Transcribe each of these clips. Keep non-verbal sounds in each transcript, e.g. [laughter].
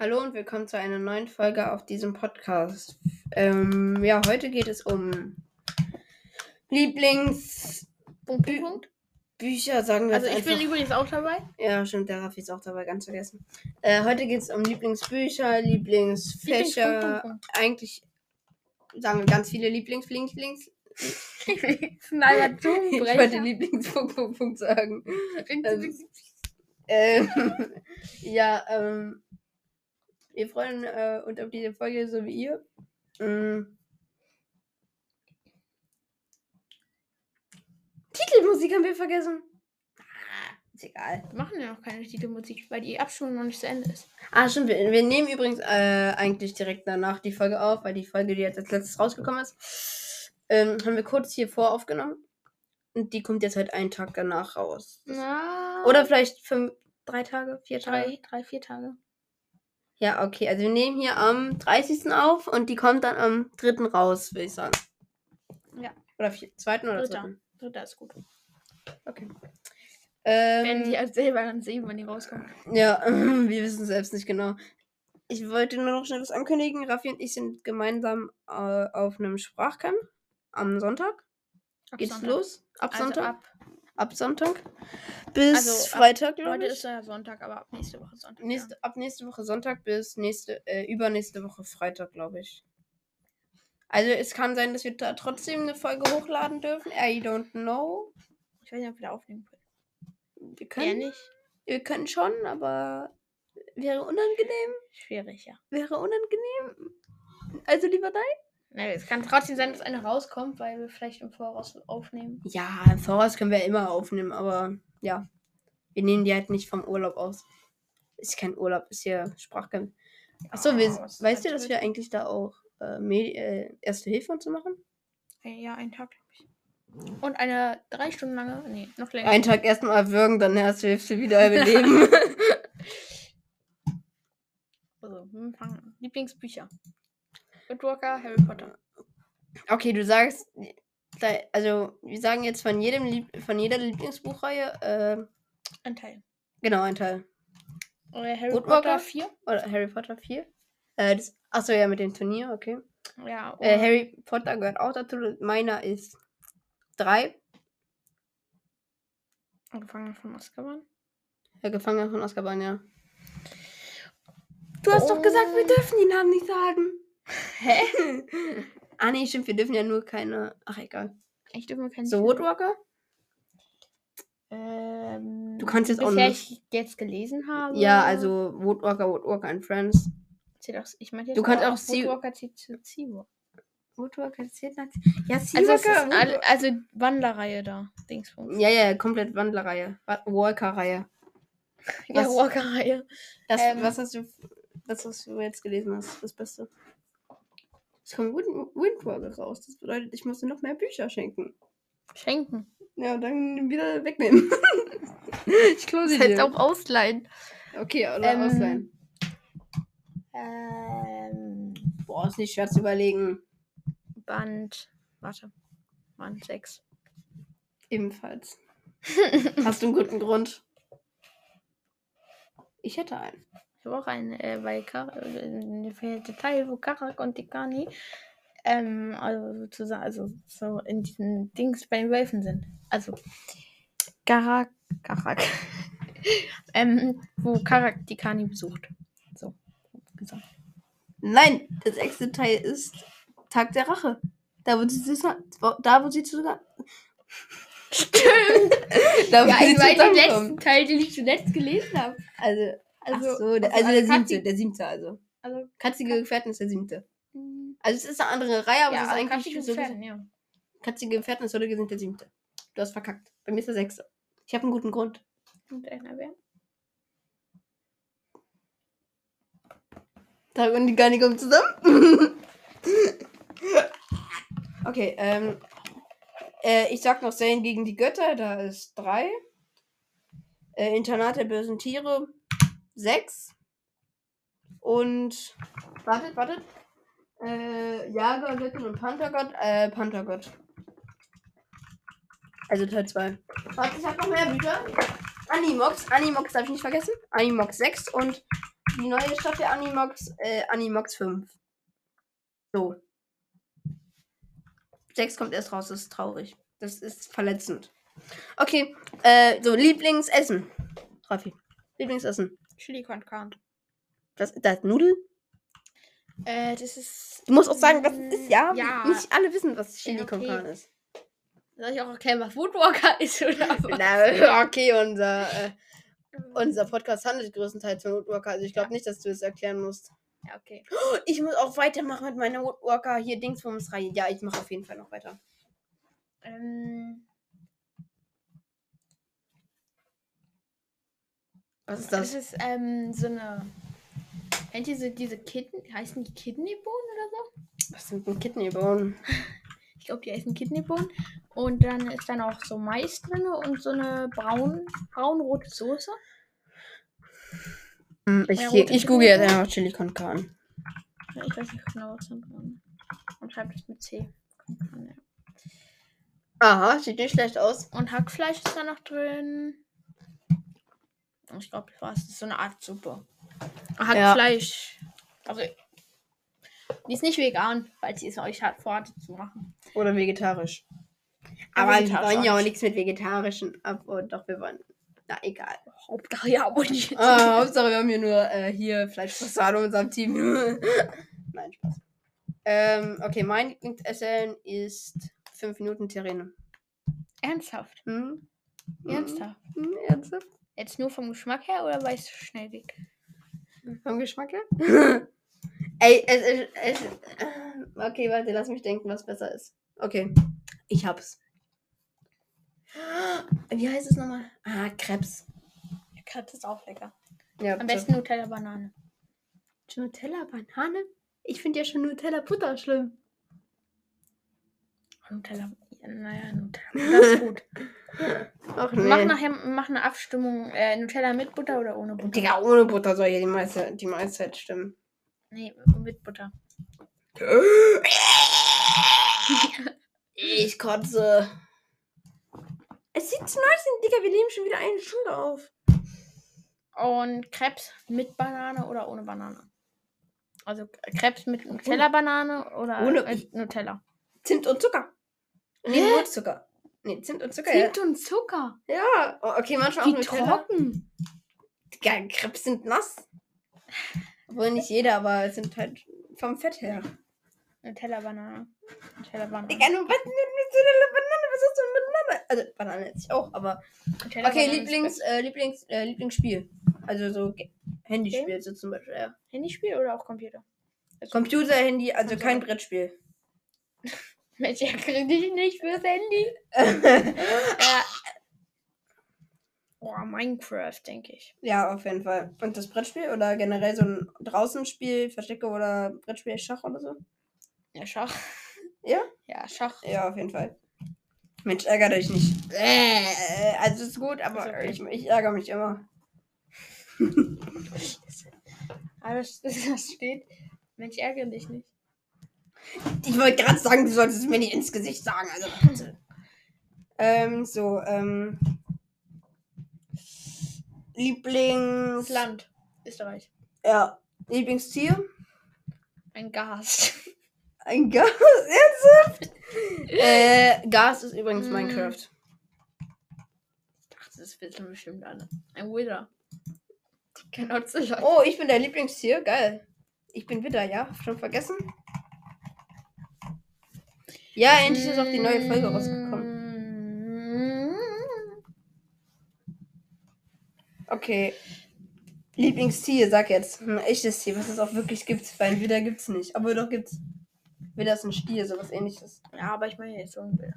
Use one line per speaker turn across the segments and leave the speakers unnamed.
Hallo und willkommen zu einer neuen Folge auf diesem Podcast. Ähm, ja, heute geht es um Lieblingsbücher,
Punkt, Punkt, Punkt.
sagen wir
Also
jetzt
ich bin
einfach.
übrigens auch dabei.
Ja, stimmt, der Raffi ist auch dabei, ganz vergessen. Äh, heute geht es um Lieblingsbücher, Lieblingsfächer,
Lieblings- Punkt,
eigentlich sagen wir ganz viele Lieblings, Lieblings,
Schneider [laughs]
ich wollte Lieblings Punkt, Punkt, Punkt sagen. [laughs] Ähm, ja, ähm, wir freuen äh, uns auf diese Folge, so wie ihr. Mm. Titelmusik haben wir vergessen. Ah, ist egal.
Wir machen ja noch keine Titelmusik, weil die Abstimmung noch nicht zu Ende ist.
Ah, stimmt. Wir, wir nehmen übrigens äh, eigentlich direkt danach die Folge auf, weil die Folge, die jetzt als letztes rausgekommen ist, ähm, haben wir kurz hier vor aufgenommen. Und die kommt jetzt halt einen Tag danach raus.
Na,
Oder vielleicht fünf, drei Tage, vier Tage.
drei, drei, vier Tage.
Ja, okay. Also wir nehmen hier am 30. auf und die kommt dann am 3. raus, würde ich sagen.
Ja.
Oder vier, zweiten oder
Dritter.
dritten?
Dritter ist gut.
Okay.
Werden die
Ähm,
halt selber dann sehen, wann die rauskommen.
ja, [laughs] wir wissen es selbst nicht genau. Ich wollte nur noch schnell was ankündigen. Raffi und ich sind gemeinsam äh, auf einem Sprachcamp am Sonntag.
Ab
Geht's
Sonntag.
los? Ab
Also
Sonntag?
ab,
ab Sonntag? Bis
Also
Freitag, glaube
heute
ich.
ist ja Sonntag, aber ab nächste Woche Sonntag.
Nächste, ab nächste Woche Sonntag bis nächste, äh, übernächste Woche Freitag, glaube ich. Also es kann sein, dass wir da trotzdem eine Folge hochladen dürfen. I don't know.
Ja. Ich weiß nicht, ob wir da aufnehmen können.
Wir können,
nicht.
wir können schon, aber wäre unangenehm.
Schwierig, ja.
Wäre unangenehm. Also lieber nein.
Es kann trotzdem sein, dass eine rauskommt, weil wir vielleicht im Voraus aufnehmen.
Ja, im Voraus können wir immer aufnehmen, aber ja. Wir nehmen die halt nicht vom Urlaub aus. Ist kein Urlaub, ist hier Sprachcamp. Achso, wir,
Ah, was
weißt du, dass wir eigentlich da auch äh, äh, Erste Hilfe und so machen?
Äh, Ja, einen Tag, glaube ich. Und eine drei Stunden lange, nee, noch länger.
Einen Tag erstmal erwürgen, dann Erste Hilfe wieder beleben. [laughs]
Also, wir fangen an. Lieblingsbücher. Woodwalker, Harry Potter.
okay, du sagst, also wir sagen jetzt von jedem Lieb von jeder Lieblingsbuchreihe, äh,
Ein Teil.
genau, ein Teil.
Äh, Harry
Woodwalker?
Potter 4.
Oder Harry Potter 4. Äh, das, achso, ja, mit dem Turnier, okay.
Ja,
Äh, Harry Potter gehört auch dazu. Meiner ist 3.
Gefangener von Azkaban.
Der Gefangener von Azkaban, ja. Du hast doch gesagt, wir
Und-
dürfen die Namen nicht sagen. Hä? [laughs] ah, nee, stimmt, wir dürfen ja nur keine. Ach, egal.
Ich dürfen wir keinen
So, Woodwalker?
Ähm,
Du kannst jetzt auch nicht-
ich jetzt gelesen habe.
Ja, also Woodwalker, Woodwalker and Friends.
Zählt auch, ich meine,
Du kannst auch Sea-
Woodwalker zählt zu Seawalker.
Woodwalker zählt nach. Ja,
Also,
Seawalker.
alle, also Wanderreihe da. Dingsbums.
ja, ja, komplett Wandlerreihe. Wa- Walker-Reihe.
Ja,
was-
Walker-Reihe. Ähm.
was hast du. Was hast du jetzt gelesen hast, das Beste. Es kommt Wind Windwalker raus. Das bedeutet, ich muss dir noch mehr Bücher schenken.
Schenken.
Ja, und dann wieder wegnehmen. [laughs] ich klaue sie
Das heißt
dir.
auch ausleihen.
Okay, oder
Ähm,
ausleihen.
Ähm,
Boah, ist nicht schwer zu überlegen.
Band. Warte. Band 6.
Ebenfalls. [laughs] Hast du einen guten Grund? Ich hätte einen.
Ich habe auch einen, äh, weil Kar äh, der Teil, wo Karak und Tikani ähm, also sozusagen, also so in diesen Dings bei den Wölfen sind. Also Karak, Karak. [laughs] ähm, wo Karak Tikani besucht. So gesagt.
Nein, das sechste Teil ist Tag der Rache. Da wo sie zusammen, da wo sie zusammen,
Stimmt! [laughs]
da wo
Ja,
sie
ich meine den letzten Teil, den ich zuletzt gelesen habe.
Also,
Also,
ach so, der,
also
also der siebte, der siebte also.
Also,
Katzige Gefährten ist der siebte.
mh,
Also es ist eine andere Reihe, aber
ja,
es ist eigentlich
Katzige
so
Pferden, ja.
Katzige Gefährten ist so gesehen der siebte. Du hast verkackt. Bei mir ist der sechste. Ich habe einen guten Grund.
Und einer wer?
Da und die gar nicht kommen zusammen. [laughs] okay, ähm. Äh, ich sag noch Serien gegen die Götter, da ist drei. Äh, Internat der bösen Tiere, sechs. Und. Wartet, wartet. Äh, Jager, Göttin und Panthergott, äh, Panthergott. Also Teil 2. Warte, ich hab noch mehr Bücher. Animox, Animox darf ich nicht vergessen. Animox 6 und die neue Staffel Animox, äh, Animox 5. So. 6 kommt erst raus, das ist traurig. Das ist verletzend. Okay, äh, so, Lieblingsessen. Raffi. Lieblingsessen.
Chili con carne.
Das, das Nudel?
Äh, das ist.
Du musst auch sagen, was es ist, ja?
Ja.
Nicht alle wissen, was Chili
Ja,
con
okay.
carne ist.
Soll ich auch erklären, was Woodwalker [laughs] ist oder was?
Na, okay, unser, äh, unser Podcast handelt größtenteils von Woodwalker. Also ich glaube nicht, dass du es erklären musst.
Ja, okay.
Oh, ich muss auch weitermachen mit meiner Woodwalker hier Dingsbums-Reihe. Ja, ich mache auf jeden Fall noch weiter.
Ähm,
Was ist
das
das?
ist ähm, so eine. Kennt ihr so diese Kidney. Heißen die Kidneybohnen oder so?
Was sind denn Kidneybohnen? [laughs]
Ich glaube, die heißen Kidneybohnen. Und dann ist dann auch so Mais drin und so eine braun, braun-rote Soße.
Hm, Ich,
Ja,
ich, ich google jetzt einfach Chili con carne.
Ja, ich weiß nicht genau, was da drin ist. Und schreibt es mit C. Ja.
Aha, sieht nicht schlecht aus.
Und Hackfleisch ist da noch drin. Ich glaube. Das ist so eine Art Suppe. Hackfleisch. Also, die ist nicht vegan, weil sie es euch hat vorhat zu machen.
Oder vegetarisch.
Ja,
Aber wir wollen ja auch nichts mit vegetarischen. Ab oh, doch, wir wollen. Na, egal.
Hauptsache ja, aber nicht.
Ah, Hauptsache, wir haben hier nur äh, hier Fleischfassade in unserem Team. [laughs] Nein, Spaß. Ähm, okay, mein Lieblingsessen ist 5 Minuten Terrine.
Ernsthaft?
Hm?
Ernsthaft?
Hm, ernsthaft?
Jetzt nur vom Geschmack her oder weil es schnell weg?
Vom Geschmack her? [laughs] Ey, es ist. Ist- okay, warte, lass mich denken, was besser ist. Okay, ich hab's. [gasps] Wie heißt es nochmal? Ah, Krebs.
Krebs ist auch lecker.
Ja,
Am besten Nutella Banane.
Nutella Banane? Ich finde ja schon Nutella Butter schlimm.
Nutella. Ja, naja, Nutella. Das ist gut. [laughs]
Ach
Mach nachher mach eine Abstimmung. Äh, Nutella mit Butter oder ohne Butter?
Digga, ohne Butter soll ja die meiste, die meiste Zeit stimmen.
Nee, mit Butter. [laughs]
Ich kotze. Es sieht zu nice aus, Digga, wir nehmen schon wieder eine Stunde auf.
Und Krebs mit Banane oder ohne Banane? Also Krebs mit Nutella-Banane oder
Ohne-
mit Nutella?
Zimt und Zucker. Nee,
Hä?
nur Zucker. Nee, Zimt und Zucker.
Zimt und Zucker.
Ja. ja. Oh, okay, manchmal
Wie
auch Nutella.
trocken.
Digga, Krebs sind nass. Obwohl nicht jeder, aber es sind halt vom Fett her.
Nutella-Banane. Nutella-Banane.
Digga, nur was nur Nutella Banane, was hast du mit Banane? Also Banane esse ich auch, aber okay,
ist
Lieblings äh, Lieblings äh, Lieblingsspiel. Also so Handyspiel so zum Beispiel, ja.
Handyspiel oder auch Computer? Also,
Computer, Handy, Also- kein Brettspiel. [laughs]
Mensch, ja, krieg dich nicht fürs Handy. [laughs] Ja. Boah, Minecraft, denke ich.
ja, auf jeden Fall. Und das Brettspiel oder generell so ein Draußenspiel, Verstecke oder Brettspiel, Schach oder so?
Ja, Schach.
Ja?
Ja, Schach.
Ja, auf jeden Fall. Mensch, ärgere dich nicht. Äh, also ist gut, aber
Ist okay.
ich, ich ärgere mich immer. [laughs]
Alles, [laughs] das steht. Mensch, ärgere dich nicht.
Ich wollte gerade sagen, du solltest es mir nicht ins Gesicht sagen. Also bitte. ähm, so, ähm. Lieblings.
Land. Österreich.
Ja. Lieblingstier?
Ein Gas.
Ein Gas? [laughs] Ernsthaft? äh, Gas ist übrigens
Mm.
Minecraft.
Ach, das wissen bestimmt alle. Ein Wither. Die kennen Ocelot.
Oh, ich bin der Lieblingstier. Geil. Ich bin Widder, ja? Schon vergessen? Ja, endlich ist auch die neue Folge rausgekommen.
Mm.
Okay. Lieblingstier, sag jetzt. Ein echtes Tier, was es auch wirklich gibt. Weil Widder gibt's nicht. Aber doch gibt's. Widder ist ein Stier, sowas ähnliches.
Ja, aber ich meine jetzt so ein Wither.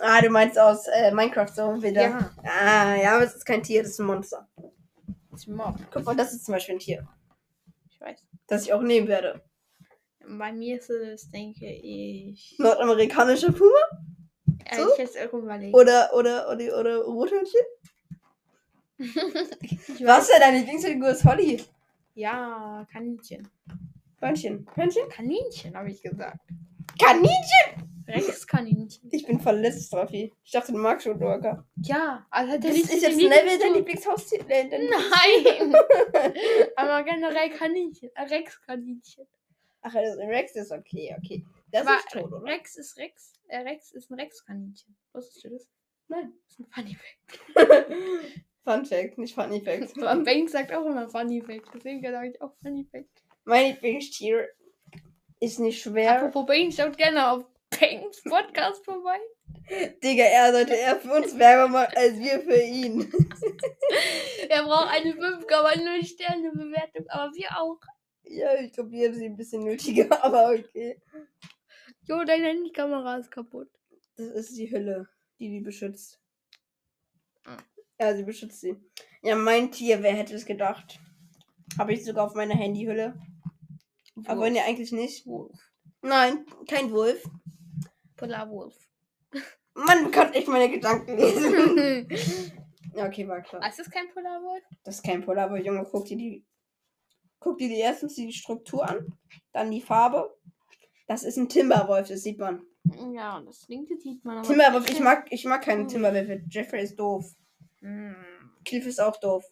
Ah, du meinst aus äh, Minecraft so ein Widder.
Ja.
Ah, ja, aber es ist kein Tier, das ist ein Monster.
Das ist ein Mob.
Guck mal, das ist zum Beispiel ein Tier,
Ich weiß.
das ich auch nehmen werde.
Bei mir ist es, denke ich.
Nordamerikanischer Puma?
Äh,
So?
Ich jetzt überlegen.
Oder, oder, oder, oder Rothörnchen? [laughs] Was denn? Deine Lieblingsfigur ist Holly.
Ja, Kaninchen.
Hörnchen. Hörnchen?
Kaninchen, habe ich gesagt.
Kaninchen?
Rex-Kaninchen.
Ich bin verletzt, Raffi. Ich dachte, du magst Woodwalker.
Ja, also hat er nicht
ist jetzt Neville dein
Lieblings-
Lieblingshaustier? Äh, [laughs]
Nein! [laughs] Aber generell Kaninchen. Äh, Rex-Kaninchen.
Ach, also Rex ist okay, okay. Das
Aber
ist tot, oder?
Rex ist Rex. Äh, Rex ist ein Rex-Kaninchen. Wusstest du das?
Nein.
Das ist ein Funny Fact. [laughs]
Fun Fact, nicht Funny Fact. [laughs]
Aber Banks sagt auch immer Funny Fact. Deswegen sage ich auch Funny Fact.
Mein Lieblingstier ist nicht schwer.
Apropos Banks, schaut gerne auf Banks Podcast vorbei.
Digga, er sollte eher für uns Werbung machen, als wir für ihn. [laughs]
Er braucht eine 5,0 Sterne Bewertung, aber wir auch.
Ja, ich glaube, wir haben sie ein bisschen nötiger, [laughs] aber okay.
Jo, deine Handykamera ist kaputt.
Das ist die Hülle, die die beschützt.
Ah.
Ja, sie beschützt sie. Ja, mein Tier, wer hätte es gedacht? Habe ich sogar auf meiner Handyhülle. Aber ne, eigentlich nicht.
Wolf.
Nein, kein Wolf.
Polarwolf.
Man kann echt meine Gedanken lesen. [laughs] ja, okay, war klar.
ist das kein Polarwolf?
Das ist kein Polar, aber Junge, guck dir die. Guck dir die erstens die Struktur an, dann die Farbe. Das ist ein Timberwolf, das sieht man.
Ja, das linke sieht man.
Timberwolf, ich mag, ich mag keinen
Oh.
Timberwolf. Jeffrey ist doof.
Hm,
Cliff ist auch doof.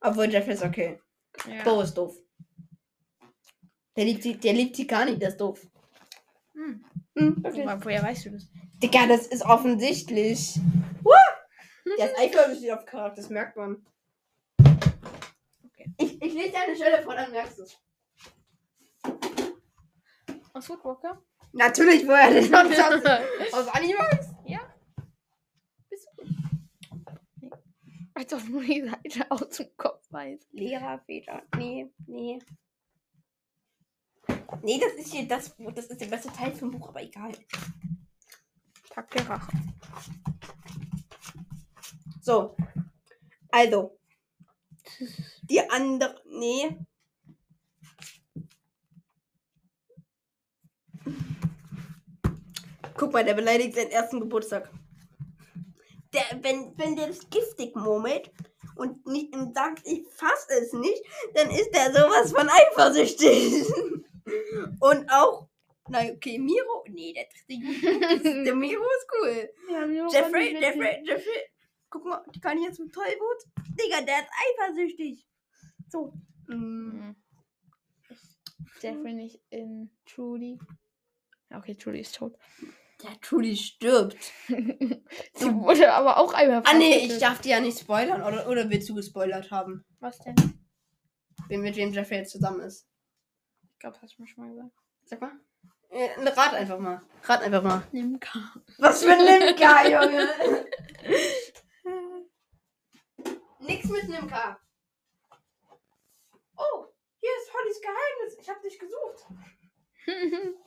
Obwohl Jeffrey ist okay.
Ja.
Bo ist doof. Der liebt, die, der liebt Tikani, der ist doof.
Hm.
Hm, okay.
Woher, woher weißt du das?
Digga, das ist offensichtlich. Woo! Der ist [laughs] eifersüchtig auf Charakter, das merkt man.
Okay.
Ich, ich lese dir eine Stelle vor, dann merkst du es.
Aus Woodwalker?
Natürlich, woher denn [laughs] sonst? Aus Animals?
ja. Bist du? Nee. Als ob nur die Seite aus dem Kopf weiß.
Lehrerfeder. Nee, nee. Nee, das ist hier das, das ist der beste Teil vom Buch, aber egal.
Tag der Rache.
So. Also. [laughs] Die andere. Nee. Guck mal, der beleidigt seinen ersten Geburtstag. Der, wenn, wenn der das giftig murmelt und nicht und sagt, ich fass es nicht, dann ist der sowas von eifersüchtig. [laughs] und auch. Na okay, Miro. Nee, der dritte. [laughs] Der Miro ist cool. Jeffrey, Jeffrey, Jeffrey. Guck mal, die kann jetzt mit Tollwut. Digga, der ist eifersüchtig. So. Mm.
Hm. Jeffrey nicht in Trudy. Ja, Okay, Trudy ist tot.
Der Trudy stirbt. [laughs]
Sie wurde aber auch einmal
Ah nee, ich darf die ja nicht spoilern. Oder, oder willst du gespoilert haben?
Was denn?
Wen mit wem Jeffrey jetzt zusammen ist.
Ich glaube, das hast du mir schon mal gesagt.
Sag mal. Äh, rat einfach mal. Rat einfach mal.
Nimka.
Was für ein Nimka, [laughs] Junge. Nix mit Nimka. Oh, hier ist Hollys Geheimnis. Ich hab dich gesucht. [laughs]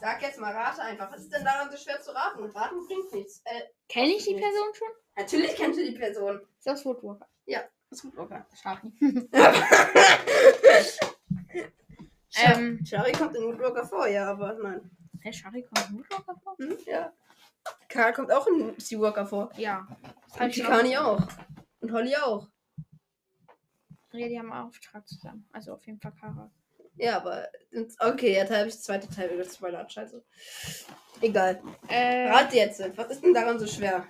Sag jetzt mal, rate einfach. Was ist denn daran so schwer zu raten? Raten bringt nichts. Äh,
Kenne ich die Person schon?
natürlich kennst du die Person.
Ist das Woodwalker?
Ist gut, okay.
Shari.
Ähm,
Ähm.
Shari kommt in Woodwalker vor, ja, aber nein.
Hä, Shari kommt in Woodwalker vor?
Hm, ja. Karl kommt auch in Seawalker vor.
Ja.
Und Chikani auch. Und Holly auch.
Ja, die haben einen Auftrag zusammen. Also auf jeden Fall Kara.
Ja, aber. Okay, jetzt habe ich das zweite Teil über Spoiler. Scheiße. Egal.
Äh,
Rate jetzt. Was ist denn daran so schwer?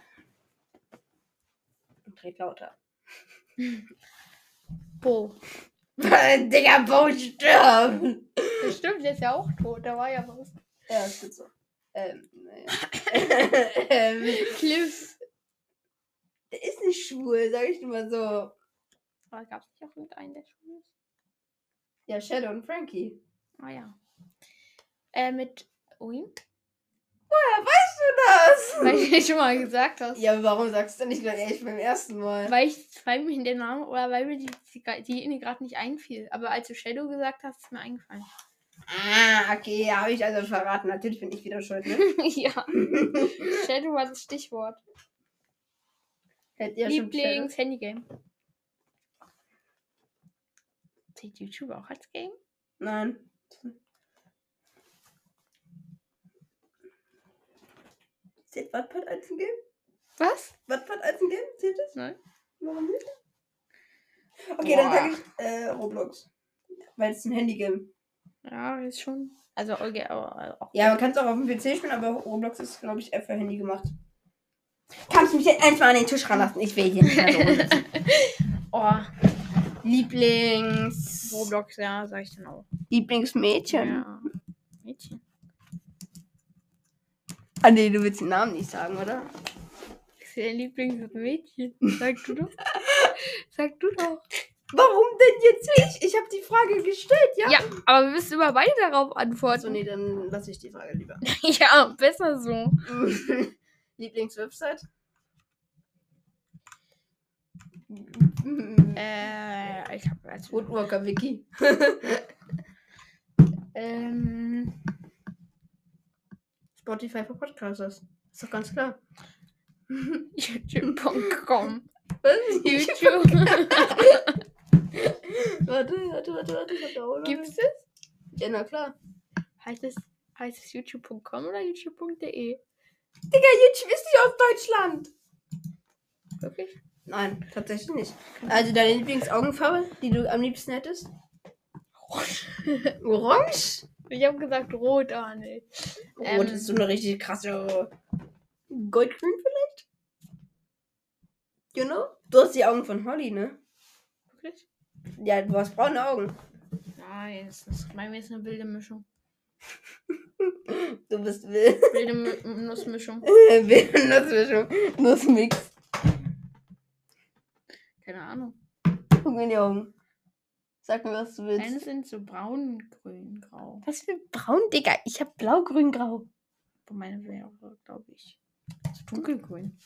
Und red lauter. [laughs]
Bo. [laughs]
Digga, Bo stirbt!
Das stimmt, der ist ja auch tot. Da war ja was.
Ja, ist gut so. Ähm, naja. [laughs] ähm,
Cliff.
der ist nicht schwul, sag ich nur mal so.
Aber gab es nicht auch irgendeinen, der schwul ist?
Ja, Shadow und Frankie.
Ah ja. Äh, mit Wim?
Woher weißt du das? [laughs]
Weil du schon mal gesagt hast.
Ja, aber warum sagst du nicht gleich echt beim ersten Mal?
Weil ich, weil mir der Name oder weil mir die, die, die gerade nicht einfiel. Aber als du Shadow gesagt hast, ist mir eingefallen.
Ah, okay, habe ich also verraten. Natürlich bin ich wieder schuld, ne? [laughs]
ja. [laughs] Shadow war das Stichwort.
Hättet ihr schon
Lieblings Handygame. Zählt YouTube auch als Game?
Nein. Zählt Wattpad als ein Game?
Was?
Wattpad als ein Game? Zählt das?
Nein.
Warum nicht? Okay, dann
Boah.
sage ich äh, Roblox. Weil es ein Handygame.
Ja, ist schon. Also, okay, aber auch.
Ja, man kann es auch auf dem PC spielen, aber Roblox ist, glaube ich, eher für Handy gemacht. Kannst du mich jetzt einfach an den Tisch ranlassen? Ich will hier nicht mehr so. [laughs]
Oh,
Lieblings...
Roblox, ja, sag ich dann auch.
Lieblingsmädchen.
Ja. Mädchen.
Ah nee, du willst den Namen nicht sagen, oder?
Ist dein Lieblingsmädchen? [laughs] Sag du doch. Sag du doch.
Warum denn jetzt ich? Ich habe die Frage gestellt, ja?
Ja, aber wir müssen immer beide darauf antworten.
Also nee, dann lasse ich die Frage lieber. [laughs]
Ja, besser so. [laughs]
Lieblingswebsite? [laughs]
Äh, ich habe also.
Woodwalker Wiki. [laughs]
Ähm,
Spotify für Podcasters. Ist doch ganz klar.
YouTube.com. [laughs]
Was?
YouTube.
warte, warte, warte, warte. Ich hab da auch noch
Gibt's es?
Ja, na klar.
Heißt es, heißt es youtube.com oder youtube.de?
Digga, YouTube ist nicht aus Deutschland.
Wirklich?
Nein, tatsächlich nicht. Also deine Lieblingsaugenfarbe, die du am liebsten hättest? Orange? [laughs]
Ich habe gesagt rot, aber nee.
Rot
Ähm.
ist so eine richtig krasse Goldgrün vielleicht? You know? Du hast die Augen von Holly, ne?
Wirklich?
Ja, du hast braune Augen.
Nein, es ist, bei mir ist eine wilde Mischung. [laughs]
Du bist wild.
Wilde Mi- Nussmischung. [laughs]
Wild Nussmischung. Nussmix.
Keine Ahnung.
Guck mir in die Augen. Sag mir, was du willst.
Deine sind so braun, grün, grau.
Was für braun, Digga? Ich hab blau, grün, grau.
Aber meine wäre, glaube ich, so dunkelgrün.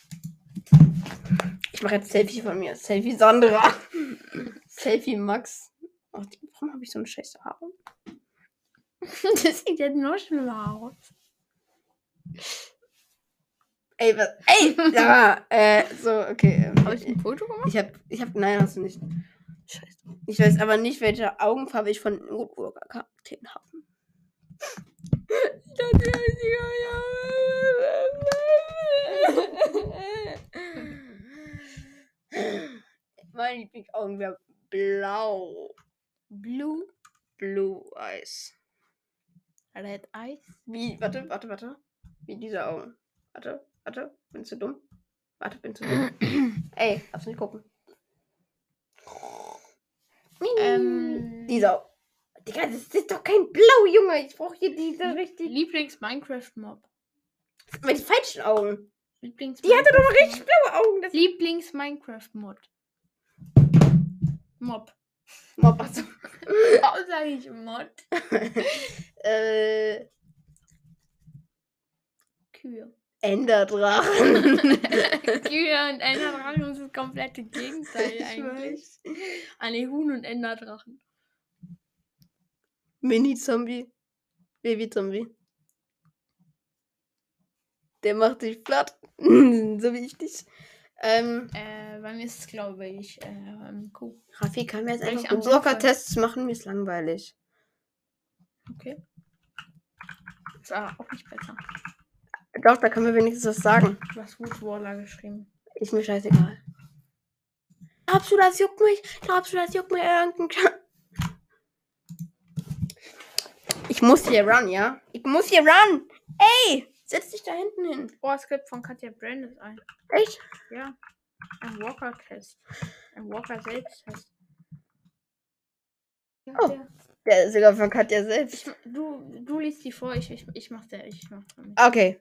Ich mache jetzt Selfie von mir. Selfie Sandra. [laughs] Selfie Max. Die- warum habe ich so eine scheiße Haare? [laughs]
das sieht ja noch schlimmer aus.
Ey, was? Ey! Ja, äh, so, okay. ähm,
Habe ich ein Foto gemacht?
Ich hab, ich hab, nein, hast du nicht. Scheiße. Ich weiß aber nicht, welche Augenfarbe ich von Notburger Charakteren habe. Meine Lieblingsaugen wäre blau.
Blue
Blue Eyes.
Red Eyes.
Wie, warte, warte, warte. Wie diese Augen. Warte, warte. Bin zu dumm? Warte, bin zu dumm. [clears throat] Ey, darfst nicht gucken.
Ähm,
Diese Augen. Digga, das ist doch kein Blau, Junge. Ich brauche hier diese richtig.
Lieblings-Minecraft-Mob.
Die falschen Augen.
Lieblings
Die hatte doch richtig blaue Augen. Das
Lieblings-Minecraft-Mod. Mob.
Mob, also. [laughs]
Warum sage ich Mod? [laughs] [laughs]
äh,
Kühe.
Enderdrachen.
Kühe [laughs] und Enderdrachen ist das komplette Gegenteil
Ich
eigentlich.
weiß.
Ah ne, Huhn und Enderdrachen.
Mini-Zombie. Baby-Zombie. Der macht dich platt. [laughs] so wie ich dich. Ähm,
Äh, bei mir ist es, glaube ich, äh, ähm, Kuh.
Raffi, kann mir jetzt
Soll ich
einfach
am
Blogger-Tests machen? Mir ist langweilig.
Okay. Ist aber auch nicht besser.
Doch, da können wir wenigstens was sagen.
Du hast Wood Waller geschrieben.
Ist mir scheißegal. Glaubst du, das juckt mich? Glaubst du, das juckt mir irgendein... Ich muss hier run, ja? Ich muss hier run! Ey! Setz dich da hinten hin.
Oh, es gibt von Katja Brandes ein.
Echt?
Ja. Ein Walker-Test. Ein Walker-Selbsttest.
Oh.
der-
Der ist sogar von Katja selbst.
Ich, du, du liest die vor, ich, ich, ich mach der, ich mach damit.
Okay.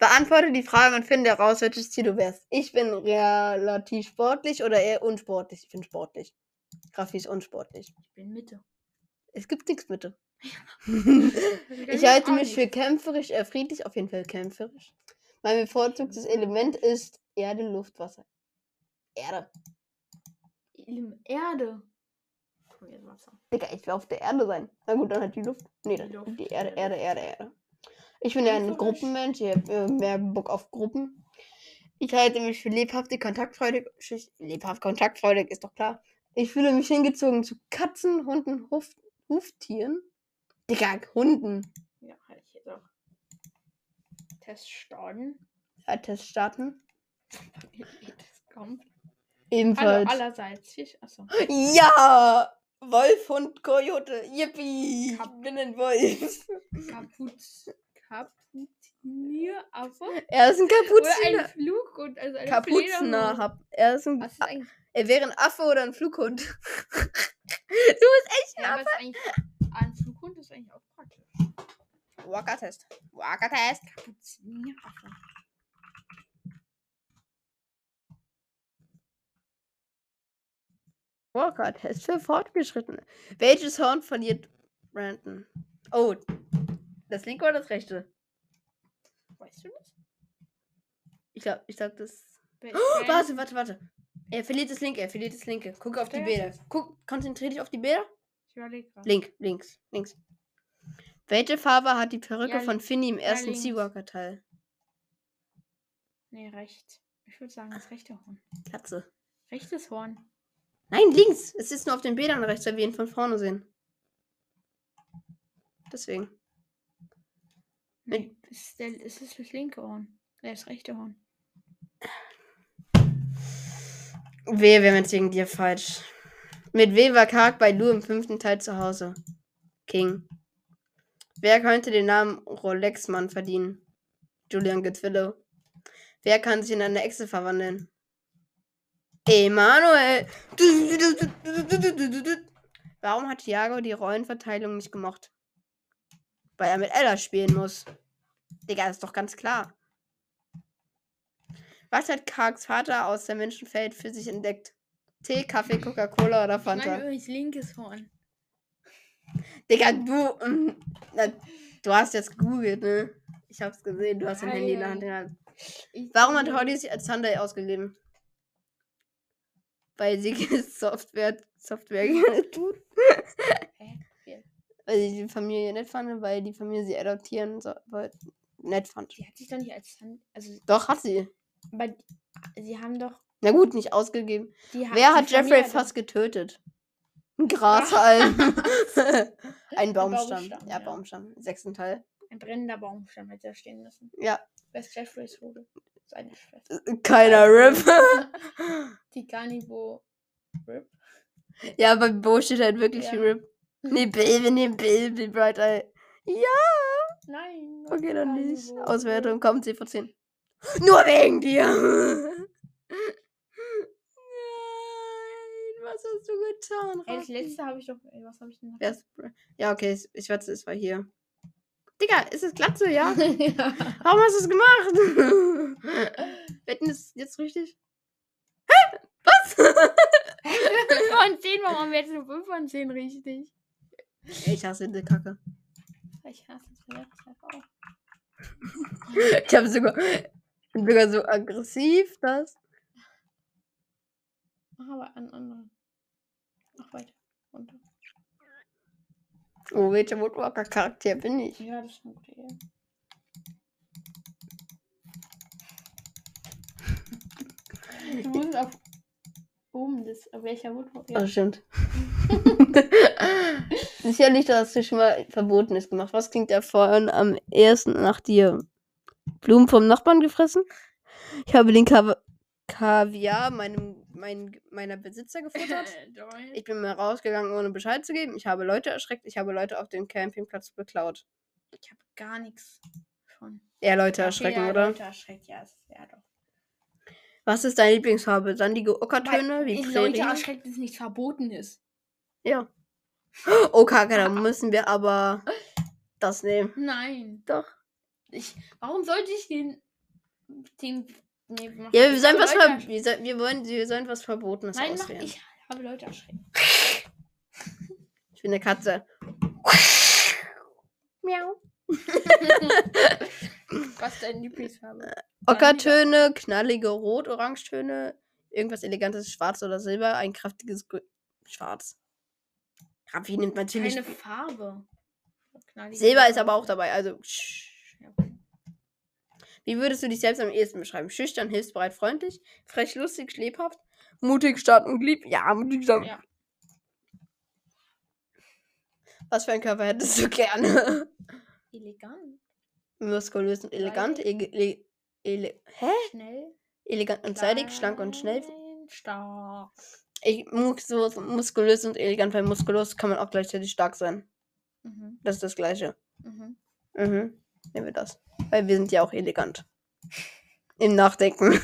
Beantworte die Frage und finde heraus, welches Tier du wärst. Ich bin relativ sportlich oder eher unsportlich? Ich bin sportlich. Raffi ist unsportlich.
Ich bin Mitte.
Es gibt nichts Mitte.
Ich
halte mich für kämpferisch, eher friedlich, auf jeden Fall kämpferisch. Mein bevorzugtes Element ist Erde, Luft, Wasser. Erde.
Erde.
Digga, ich will auf der Erde sein. Na gut, dann halt die Luft. Nee, dann
Die Luft,
die Erde, Erde, Erde, Erde. Ich bin ja ein. Gruppenmensch. Ich habe äh, mehr Bock auf Gruppen. Ich halte mich für lebhaftig, kontaktfreudig. Lebhaft, kontaktfreudig, ist doch klar. Ich fühle mich hingezogen zu Katzen, Hunden, Huf, Huftieren. Digga, Hunden.
Ja, halt ich auch. Test starten.
Ja, Test starten.
Das kommt. Hallo,
Ebenfalls.
allerseits. Fisch. Achso.
Ja! Wolf, Hund, Kojote. Yippie.
Kap-
Ich bin ein Wolf.
Kapuz, Kapuzinieraffe?
Er ist ein
Oder ein
Kapuziner.
Flug und also. Fledermaus.
hab- Er ist ein.
Was ist eigentlich?
Er wäre ein Affe oder ein Flughund. [laughs] du bist echt ein
Ja,
Affe.
aber ist eigentlich, ein Flughund ist eigentlich auch praktisch.
Walker-Test. Walker-Test.
Kapuzinieraffe.
Walker-Test für Fortgeschrittene. Welches Horn verliert Brandon? Oh, das linke oder das rechte?
Weißt du das?
Ich glaube, ich glaube, das. Oh, warte, warte, warte. Er verliert das linke, er verliert das linke. Guck auf die
Der
Bilder. Guck, konzentrier dich auf die Bilder.
Ich überlege gerade.
Link, links, links. Welche Farbe hat die Perücke
Ja,
von Finny im ersten. Seawalker-Teil?
Nee, rechts. Ich würde sagen, das rechte Horn.
Katze.
Rechtes Horn.
Nein, links. Es ist nur auf den Bildern rechts, weil wir ihn von vorne sehen. Deswegen.
Es ist, der, es ist das linke Horn. Nee, das rechte Horn.
Wehe, wir haben jetzt wegen dir falsch. Mit W war Kark bei Lu im fünften Teil zu Hause. King. Wer könnte den Namen Rolex-Mann verdienen? Julian Getwillow. Wer kann sich in eine Echse verwandeln? Emanuel. Warum hat Thiago die Rollenverteilung nicht gemocht? Weil er mit Ella spielen muss. Digga, ist doch ganz klar. Was hat Karks Vater aus der Menschenfeld für sich entdeckt? Tee, Kaffee, Coca-Cola oder
Ich meine
Fanta?
übrigens linkes Horn.
Digga, du. ähm, na, du hast jetzt gegoogelt, ne? Ich hab's gesehen, du hast dein
Ja,
Handy in der. Hand. Warum hat Holly sich als Sunday ausgegeben? Weil sie [laughs] Software, Software [laughs] gerne tut. Weil sie die Familie nett fand, weil die Familie sie adoptieren so, wollte. Nett fand.
Die hat sich doch nicht als Hand. Also,
Doch, hat sie.
aber sie haben doch.
Na gut, nicht ausgegeben.
Die
Wer
die
hat Jeffrey
Familie
fast getötet? Ein Grashalm. [laughs] [laughs] Ein Baumstamm.
Baumstamm,
Ja,
ja.
Baumstamm. Sechsten Teil.
Ein brennender Baumstamm hätte da stehen müssen.
Ja.
Wer ist Jeffreys Vogel? Seine Schwester.
Keiner RIP.
Die Rip.
ja, bei Bo steht halt wirklich
Ja.
RIP. Nee, nehmen Bill, Bill Bright Eye. Ja.
Nein.
Okay, dann nicht. Auswertung,
Rip.
kommt 10 von 10. Nur wegen dir. [laughs] Nein, was hast du getan?
Ey, das letzte habe ich doch. Ey, was habe ich denn
Bra- Ja, okay, ich warte, es war hier. Digga, ist es Glatze, ja? [laughs]
ja.
Warum hast du es gemacht? [laughs] Wetten ist jetzt richtig? Hä? Was?
5 von 10, warum haben wir jetzt nur 5 von 10 richtig?
Ich hasse die Kacke.
Ich hasse es vielleicht auch.
Ich habe sogar, bin sogar so aggressiv, dass.
Mach aber einen anderen. Mach weiter. Runter.
Oh, welcher Woodwalker-Charakter bin ich?
Ja, das ist eine gute Idee. Du musst auf oben das, auf welcher Woodwalk.
Oh,
Ja.
stimmt. [laughs] [laughs] Sicherlich, dass das schon mal verboten ist gemacht. Was klingt da vorhin am ersten nach dir? Blumen vom Nachbarn gefressen? Ich habe den Kav Kaviar meinem, mein, meiner Besitzer gefuttert. [laughs]
Doll.
Ich bin mal rausgegangen, ohne Bescheid zu geben. Ich habe Leute erschreckt. Ich habe Leute auf dem Campingplatz beklaut.
Ich habe gar nichts von.
Eher Leute erschrecken,
ja,
oder?
Leute erschreckt, ja, ist- ja doch.
Was ist deine Lieblingsfarbe? Sandige Ockertöne wie
Weil Leute
Prärie?
erschreckt, dass nichts verboten ist.
Ja. Oh, Kacke, da müssen wir aber das nehmen.
Nein.
Doch.
Ich, warum sollte ich den. den nee, mach-
Ja, wir sollen was, ver wir, soll, wir, wollen, wir sollen was Verbotenes
Nein, mach,
auswählen.
ich habe Leute erschreckt. [laughs]
Ich bin eine Katze. [laughs] Miau. [laughs]
Was ist deine Lieblingsfarbe?
Ockertöne, knallige Rot-Orangetöne, irgendwas Elegantes, Schwarz oder Silber, ein kräftiges Grün. Schwarz. Raffi nimmt natürlich.
Keine Farbe. Knallige
Silber ist aber auch dabei, also.
Ja.
Wie würdest du dich selbst am ehesten beschreiben? Schüchtern, hilfsbereit, freundlich, frech, lustig, lebhaft, mutig, stark und lieb? Ja, mutig, stark.
Ja.
Was für ein Körper hättest du [laughs] gerne?
Elegant.
Muskulös und elegant, ele, ele, hä?
Schnell.
Elegant und seidig, schlank und schnell.
Stark.
Ich, muskulös, muskulös und elegant, weil muskulös kann man auch gleichzeitig stark sein.
Mhm.
Das ist das Gleiche.
Mhm.
Mhm. Nehmen wir das. Weil wir sind ja auch elegant. Im Nachdenken.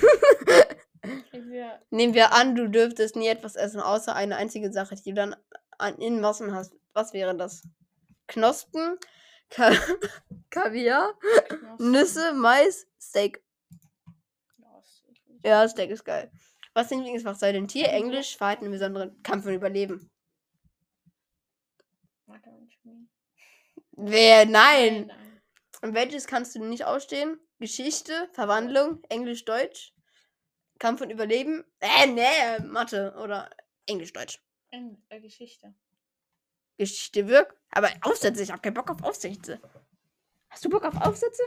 Wir,
Nehmen wir an, du dürftest nie etwas essen, außer eine einzige Sache, die du dann an, in Massen hast. Was wäre das? Knospen, Ka [laughs] Kaviar, Nüsse, Mais, Steak. Ja, Steak ist geil. Was dein Lieblingsfach sei denn Tier, Englisch, Verhalten im Besonderen, Kampf und Überleben? Wer? Nein!
nein.
Und welches kannst du nicht ausstehen? Geschichte, Verwandlung, Englisch, Deutsch, Kampf und Überleben? Äh, nee, Mathe oder Englisch, Deutsch.
In, äh, Geschichte.
Geschichte wirkt. Aber Aufsätze, ich hab keinen Bock auf Aufsätze. Hast du Bock auf Aufsätze?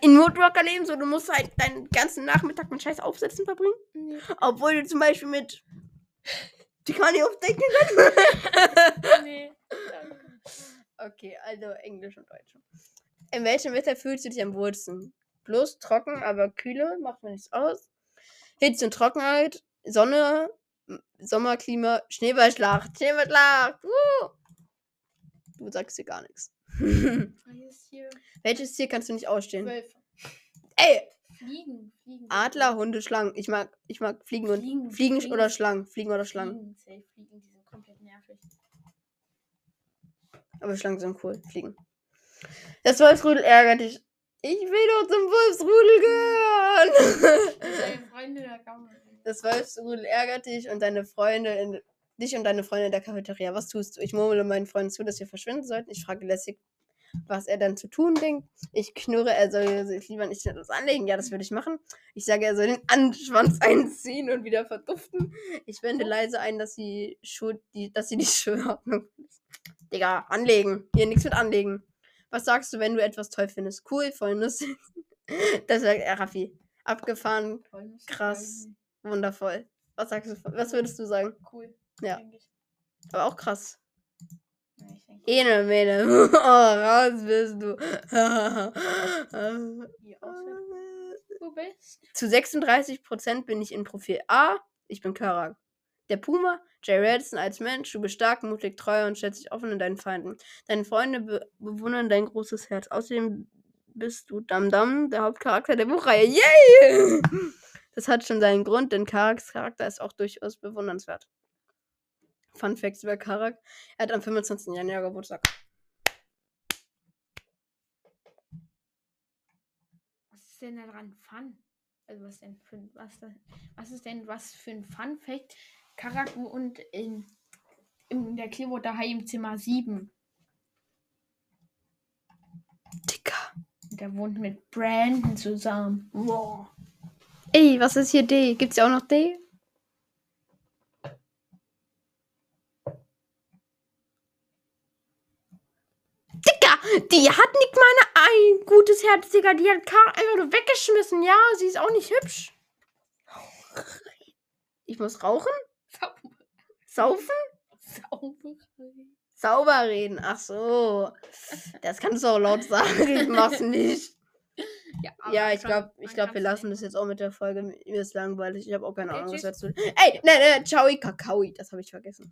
In Woodrocker leben, so du musst halt deinen ganzen Nachmittag mit scheiß Aufsätzen verbringen.
Nee.
Obwohl du zum Beispiel mit. [laughs] Die kann ich aufdecken.
nee. danke.
okay, also Englisch und Deutsch. In welchem Wetter fühlst du dich am wohlsten? Bloß trocken, aber kühle, macht mir nichts aus. Hitze und Trockenheit, Sonne, Sommerklima, Schneeballschlacht, Schneeballschlacht. Uh! Du sagst dir gar nichts. [laughs]
Ist hier
Welches Tier kannst du nicht ausstehen?
Wölfe.
Ey,
Fliegen. Fliegen.
Adler, Hunde, Schlangen. Ich mag, ich mag Fliegen und
Fliegen.
Fliegen
Fliegen.
oder Schlangen. Fliegen oder Schlangen.
Fliegen. Safe Fliegen. Die sind komplett nervig.
Aber Schlangen sind cool. Fliegen. Das Wolfsrudel ärgert dich. Ich will doch zum Wolfsrudel gehören.
Deine Freunde.
Das Wolfsrudel ärgert dich und deine Freunde in, dich und deine Freunde in der Cafeteria. Was tust du? Ich murmle meinen Freunden zu, dass wir verschwinden sollten. Ich frage lässig, was er dann zu tun denkt. Ich knurre, er soll sich lieber nicht etwas anlegen. Ja, das würde ich machen. Ich sage, er soll den Anschwanz [laughs] einziehen und wieder verduften. Ich wende leise ein, dass sie, Schuh, die, dass sie die Schuhordnung. [laughs] Digga, anlegen. Hier nichts mit anlegen. Was sagst du, wenn du etwas toll findest? Cool, voll lustig. [laughs] Das sagt er, Raffi. Abgefahren, Krass. wundervoll. Was sagst du? Was würdest du sagen?
Cool.
Ja.
denke ich.
Aber auch krass. Ene, mene. [laughs] Oh, raus bist du. [laughs]
Du bist.
Zu 36% bin ich in Profil A. Ich bin Karak. Der Puma, Jay Radisson als Mensch, du bist stark, mutig, treu und stellst dich offen in deinen Feinden. Deine Freunde be bewundern dein großes Herz. Außerdem bist du Dam Dam, der Hauptcharakter der Buchreihe. Yay! [laughs] Das hat schon seinen Grund, denn Karaks Charakter ist auch durchaus bewundernswert. Fun Facts über Karak. Er hat am 25. Januar Geburtstag.
Was ist denn daran Fun? Also was denn für ein- was, was ist denn was für ein Fun Fact? Karaku und in, in der Klevo daheim im Zimmer 7.
Dicker.
Der wohnt mit Brandon zusammen. Wow.
Ey, was ist hier D? Gibt's ja auch noch D? Dicker, die hat nicht mal ein gutes Herz, Digga. Die hat Kara einfach nur weggeschmissen. Ja, sie ist auch nicht hübsch. Ich muss rauchen? Saufen?
Sauberei.
Sauber reden. Ach so. Das kannst du auch laut sagen. Ich mach's nicht.
Ja,
Ja, ich glaube, ich glaub, wir lassen das jetzt auch mit der Folge. Mir ist langweilig. Ich habe auch keine
Okay,
Ahnung, was dazu. Ey, ne, ne, ciao, Kakaoi. Das habe ich vergessen.